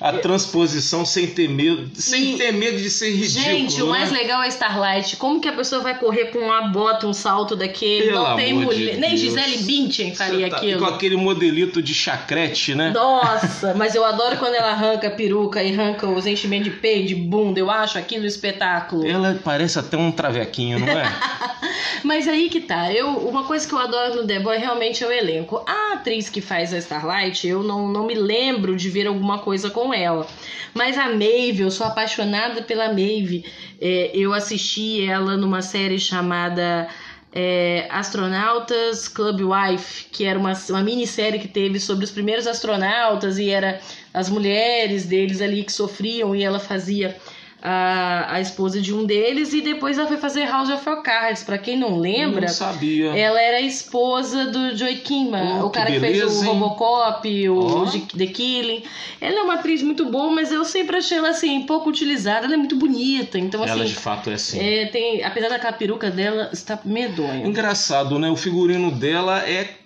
A transposição sem ter medo, sem e... ter medo de ser ridículo. Gente, o né? mais legal é Starlight. Como que a pessoa vai correr com uma bota, um salto daquele? Pelo Não tem mulher. De Nem Gisele Bündchen faria tá aquilo. Com aquele modelito de chacrete, né? Nossa, mas eu adoro quando ela arranca a peruca e arranca os enchimentos de peito, de bunda. Eu acho aquilo espetáculo. Ela parece até um travequinho, não é? Mas aí que tá. Eu, uma coisa que eu adoro no The Boy realmente é o elenco. A atriz que faz a Starlight, eu não, não me lembro de ver alguma coisa com ela. Mas a Maeve, eu sou apaixonada pela Maeve. É, eu assisti ela numa série chamada é, Astronautas Club Wife, que era uma, uma minissérie que teve sobre os primeiros astronautas e era as mulheres deles ali que sofriam e ela fazia a, a esposa de um deles e depois ela foi fazer House of Cards. Pra quem não lembra, não sabia. ela era a esposa do Joey Kima, oh, o cara que, beleza, que fez o hein? Robocop, o oh. The Killing. Ela é uma atriz muito boa, mas eu sempre achei ela assim, pouco utilizada. Ela é muito bonita, então assim. Ela de fato é assim. É, tem, apesar daquela peruca dela, está medonha. Engraçado, né? O figurino dela é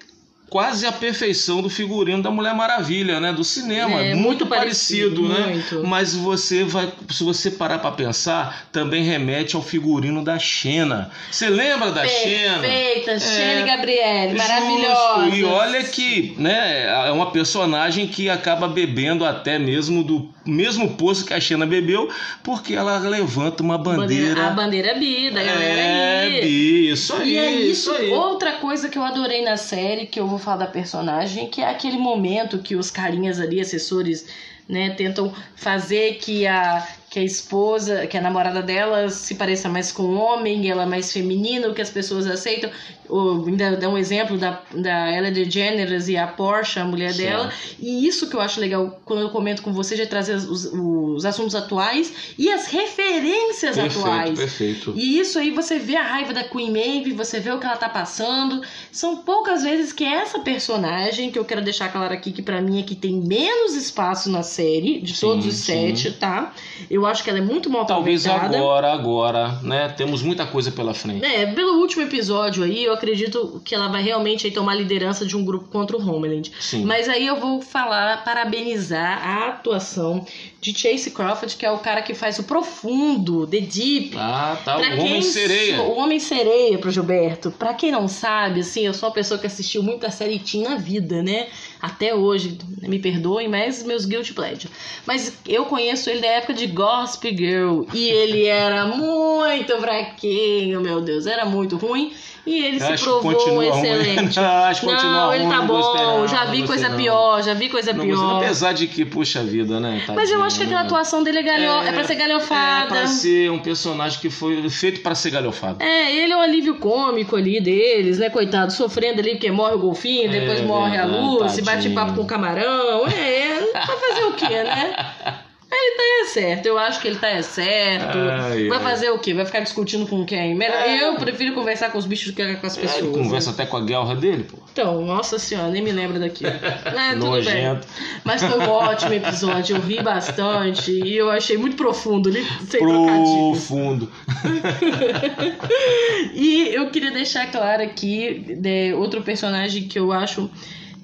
quase a perfeição do figurino da Mulher Maravilha, né? Do cinema, é, muito, muito parecido, parecido, né? Muito. Mas você vai, se você parar para pensar, também remete ao figurino da Xena. Você lembra da Xena? Perfeita, é, Xena e Gabriele, maravilhosa. E olha que, né, é uma personagem que acaba bebendo até mesmo do mesmo poço que a Xena bebeu, porque ela levanta uma bandeira. A bandeira bi, da galera é, bi. Isso aí. E é isso, isso aí. outra coisa que eu adorei na série, que eu vou falar da personagem, que é aquele momento que os carinhas ali, assessores, né, tentam fazer que a que a esposa, que a namorada dela se pareça mais com um homem, ela é mais feminina, o que as pessoas aceitam. Ou, ainda dá um exemplo da, da Ellen DeGeneres e a Porsche, a mulher dela. E isso que eu acho legal quando eu comento com você, de trazer os, os assuntos atuais e as referências perfeito, atuais. Perfeito. E isso aí você vê a raiva da Queen Maeve, você vê o que ela tá passando. São poucas vezes que essa personagem, que eu quero deixar claro aqui que para mim é que tem menos espaço na série, de sim, todos os sim. sete, tá? Eu eu acho que ela é muito mal Talvez agora, agora, né? Temos muita coisa pela frente. É, pelo último episódio aí, eu acredito que ela vai realmente tomar liderança de um grupo contra o Homeland. Sim. Mas aí eu vou falar, parabenizar a atuação de Chase Crawford, que é o cara que faz o profundo, The Deep. Ah, tá. Pra o Homem Sereia. O Homem Sereia pro Gilberto. Pra quem não sabe, assim, eu sou uma pessoa que assistiu muita série Teen na vida, né? Até hoje, me perdoem, mas meus guilty pleasure. Mas eu conheço ele da época de Gossip Girl. E ele era muito fraquinho, meu Deus. Era muito ruim. E ele se provou excelente. Não, acho não ele tá bom. já vi coisa não. pior, já vi coisa não, pior. apesar de que, puxa vida, né? Tadinho, Mas eu acho que aquela né? atuação dele é, galho... é, é pra ser galhofada. É pra ser um personagem que foi feito para ser galhofado. É, ele é o alívio cômico ali deles, né? Coitado, sofrendo ali porque morre o golfinho, depois é, morre a luz, se bate papo com o camarão. É, vai fazer o quê, né? Ele tá é certo, eu acho que ele tá é certo. Ai, vai ai. fazer o quê? Vai ficar discutindo com quem? Melhor, é. Eu prefiro conversar com os bichos do que com as pessoas. É, ele conversa né? até com a guerra dele, pô. Então, nossa senhora, nem me lembro daquilo. É, tudo bem. Mas foi um ótimo episódio, eu ri bastante e eu achei muito profundo, ali, sem Profundo. e eu queria deixar claro aqui de né, outro personagem que eu acho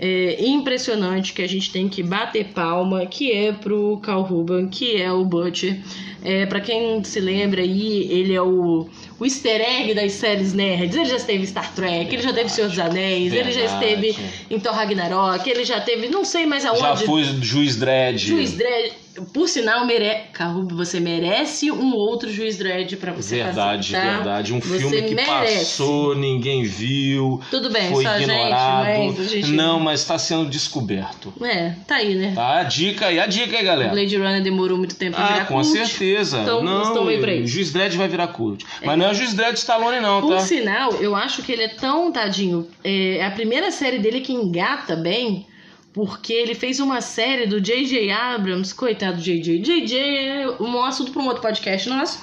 é, impressionante que a gente tem que bater palma, que é pro Carl Ruben, que é o Butcher. É, para quem se lembra aí, ele é o, o easter egg das séries nerds. Ele já esteve em Star Trek, ele já teve Senhor dos Anéis, ele já Verdade. esteve em Thor Ragnarok, ele já teve, não sei mais aonde. Já fui juiz Dredd. Juiz Dredd. Por sinal, mere... Carrub, você merece um outro Juiz Dredd pra você Verdade, fazer, tá? verdade. Um Você filme que merece. passou, ninguém viu, Tudo bem, foi só a gente, ignorado. mas gente... Não, mas está sendo descoberto. É, tá aí, né? Tá? A dica aí, a dica aí, galera. Blade Runner demorou muito tempo pra Ah, virar com cult. certeza. Então, não, estamos aí pra o isso. Juiz Dredd vai virar cult. Mas não é o Juiz Dredd Stallone, não, Por tá? sinal, eu acho que ele é tão tadinho. É a primeira série dele que engata bem, porque ele fez uma série do J.J. Abrams, coitado do J.J. J.J. é um assunto para um outro podcast nosso,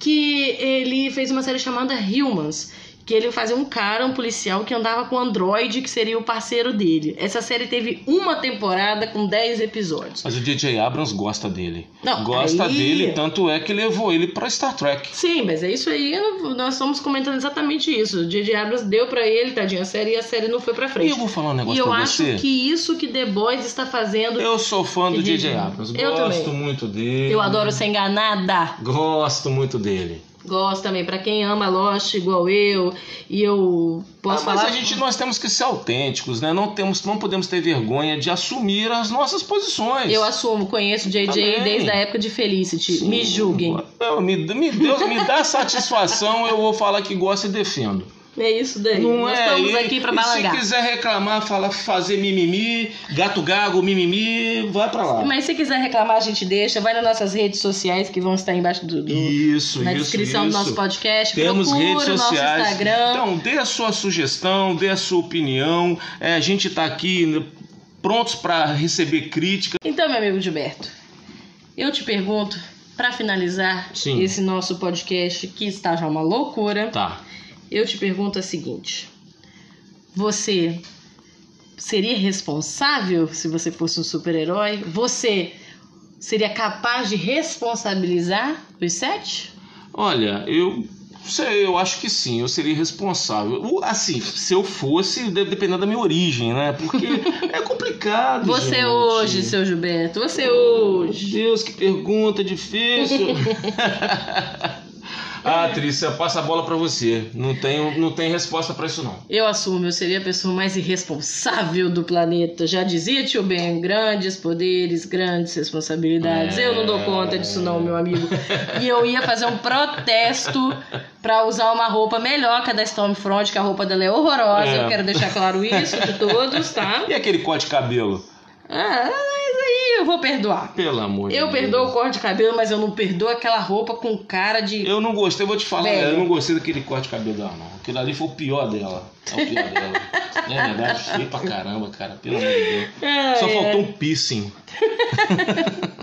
que ele fez uma série chamada Humans. Que ele fazia um cara, um policial, que andava com um androide, que seria o parceiro dele. Essa série teve uma temporada com 10 episódios. Mas o J.J. Abrams gosta dele. Não, gosta aí- dele, tanto é que levou ele pra Star Trek. Sim, mas é isso aí, nós estamos comentando exatamente isso. O J.J. Abrams deu pra ele, tadinho, a série, e a série não foi pra E frente. eu vou falar um E negócio eu pra acho você. que isso que The Boys está fazendo. Eu, Eu sou fã do ridículo. Abrams. Eu Gosto também. muito dele. adoro ser enganada. Gosto muito dele. Gosto também. Pra quem ama Lost igual eu, e eu posso Ah, mas falar. a gente, nós temos que ser autênticos, né? Não, temos, não podemos ter vergonha de assumir as nossas posições. Eu assumo, conheço o JJ Também. desde a época de Felicity. Sim. Me julguem. Não, me, me, Deus, me dá satisfação, eu vou falar que gosto e defendo. É isso daí. Não Nós é? estamos aqui pra e balangar. Se quiser reclamar, falar, fazer mimimi, gato gago, mimimi, vai pra lá. Mas se quiser reclamar, a gente deixa. Vai nas nossas redes sociais que vão estar embaixo do, do- Isso, na isso, descrição isso. do nosso podcast. Temos Procura redes o nosso sociais. Instagram. Então, dê a sua sugestão, dê a sua opinião. É, a gente tá aqui né, prontos para receber crítica. Então, meu amigo Gilberto, eu te pergunto, pra finalizar Sim. esse nosso podcast que está já uma loucura, Tá. Eu te pergunto a seguinte: você seria responsável se você fosse um super-herói? Você seria capaz de responsabilizar os sete? Olha, eu sei, eu acho que sim, eu seria responsável. Assim, se eu fosse, deve depender da minha origem, né? Porque é complicado. Você gente. hoje, seu Gilberto, você hoje. Deus, que pergunta difícil. ah, Trícia, passa a bola pra você. Não tem, não tem resposta pra isso, não. Eu assumo, eu seria a pessoa mais irresponsável do planeta. Já dizia tio Ben, grandes poderes, grandes responsabilidades. Eu não dou conta disso não, meu amigo. E eu ia fazer um protesto pra usar uma roupa melhor que a da Stormfront, que a roupa dela é horrorosa. É. Eu quero deixar claro isso de todos, tá? E aquele corte de cabelo? Ah, eu vou perdoar. Pelo amor de Eu Deus. perdoo o corte de cabelo, mas eu não perdoo aquela roupa com cara de... Eu não gostei, vou te falar, Velho. eu não gostei daquele corte de cabelo dela, não. Aquilo ali foi o pior dela. É o pior dela. É verdade, feio pra caramba, cara. Pelo amor de Deus. Só faltou um piercing.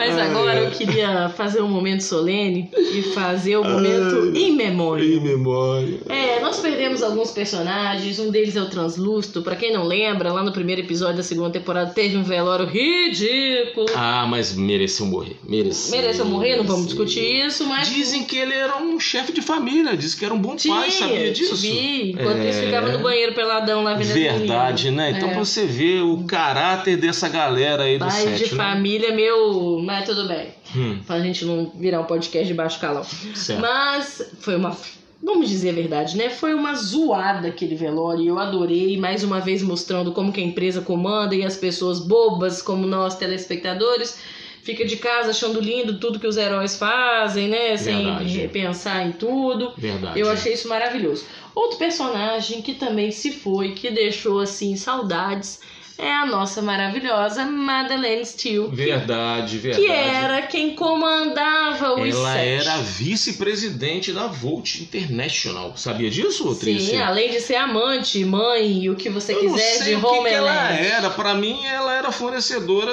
Mas agora eu queria fazer um momento solene e fazer o momento Ai. em memória. memória. É, nós perdemos alguns personagens, um deles é o Translúcido. Pra quem não lembra, lá no primeiro episódio da segunda temporada teve um velório ridículo. Ah, mas mereceu morrer. Mereceu. Mereceu morrer, não vamos discutir isso, mas. Dizem que ele era um chefe de família, diz que era um bom Tinha, pai, sabia disso? Vi. Enquanto É. isso, ficava no banheiro peladão lá vendo Verdade, né? Então É. você vê o caráter dessa galera aí do Pai set, de né? família, meu. Mas tudo bem. Hum, Pra gente não virar um podcast de baixo calão. certo. Mas foi uma. Vamos dizer a verdade, né? Foi uma zoada aquele velório. e Eu adorei, mais uma vez mostrando como que a empresa comanda e as pessoas bobas, como nós, telespectadores, fica de casa achando lindo tudo que os heróis fazem, né? Sem Verdade. pensar em tudo. Verdade. Eu achei isso maravilhoso. Outro personagem que também se foi, que deixou assim saudades, é a nossa maravilhosa Madeleine Steele. Verdade, verdade. Que era quem comandava os Ela sete. era vice-presidente da Volt International. Sabia disso, Trícia? Sim, além de ser amante, mãe e o que você Eu quiser de o que, que ela Homeland. era. Pra mim, ela era fornecedora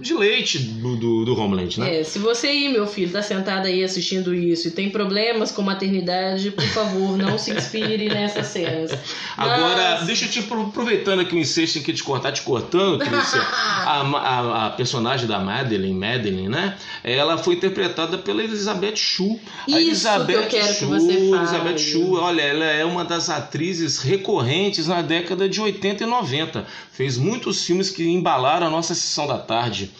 de leite do, do, do Homeland, né? É, se você aí, meu filho, tá sentado aí assistindo isso e tem problemas com maternidade, por favor, não se inspire nessas cenas. Agora, Mas- deixa eu te aproveitando aqui o incesto em que te cortar, te cortando, a, a, a personagem da Madeline, Madeline, né? Ela foi interpretada pela Elizabeth Shue. Isso que eu quero que você fale. Elizabeth Shue, olha, ela é uma das atrizes recorrentes na década de 80 e 90. Fez muitos filmes que embalaram a nossa sessão da tarde.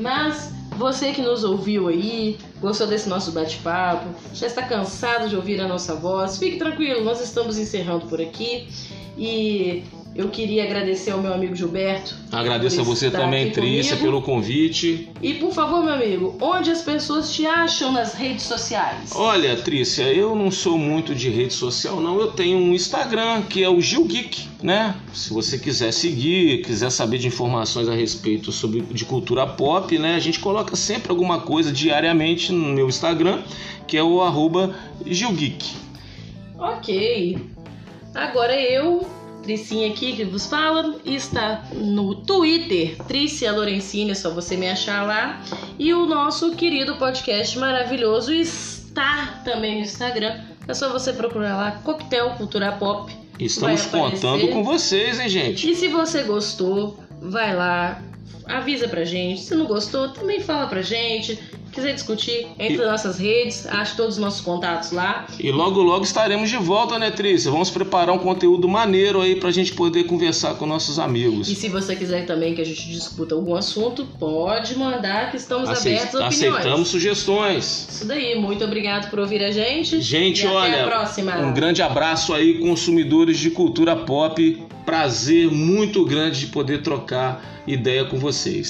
Mas você que nos ouviu aí, gostou desse nosso bate-papo, já está cansado de ouvir a nossa voz, fique tranquilo, nós estamos encerrando por aqui. E eu queria agradecer ao meu amigo Gilberto. Agradeço a você também, Trícia, pelo convite. E por favor, meu amigo, onde as pessoas te acham nas redes sociais? Olha, Trícia, eu não sou muito de rede social, não. Eu tenho um Instagram que é o Gil Geek, né? Se você quiser seguir, quiser saber de informações a respeito sobre de cultura pop, né? A gente coloca sempre alguma coisa diariamente no meu Instagram, que é o arroba Gilgeek. Ok. Agora eu Tricinha aqui que vos fala está no Twitter, Trícia Lorenzini, é só você me achar lá. E o nosso querido podcast maravilhoso está também no Instagram. É só você procurar lá Coquetel Cultura Pop. Estamos contando com vocês, hein, gente? E se você gostou, vai lá, avisa pra gente. Se não gostou, também fala pra gente quiser discutir, entre e... nossas redes, ache todos os nossos contatos lá. E logo, logo estaremos de volta, né, Trícia? Vamos preparar um conteúdo maneiro aí pra gente poder conversar com nossos amigos. E se você quiser também que a gente discuta algum assunto, pode mandar que estamos Aceit... abertos a opiniões. Aceitamos sugestões. Isso daí, muito obrigado por ouvir a gente. Gente, olha, um grande abraço aí, consumidores de cultura pop. Prazer muito grande de poder trocar ideia com vocês.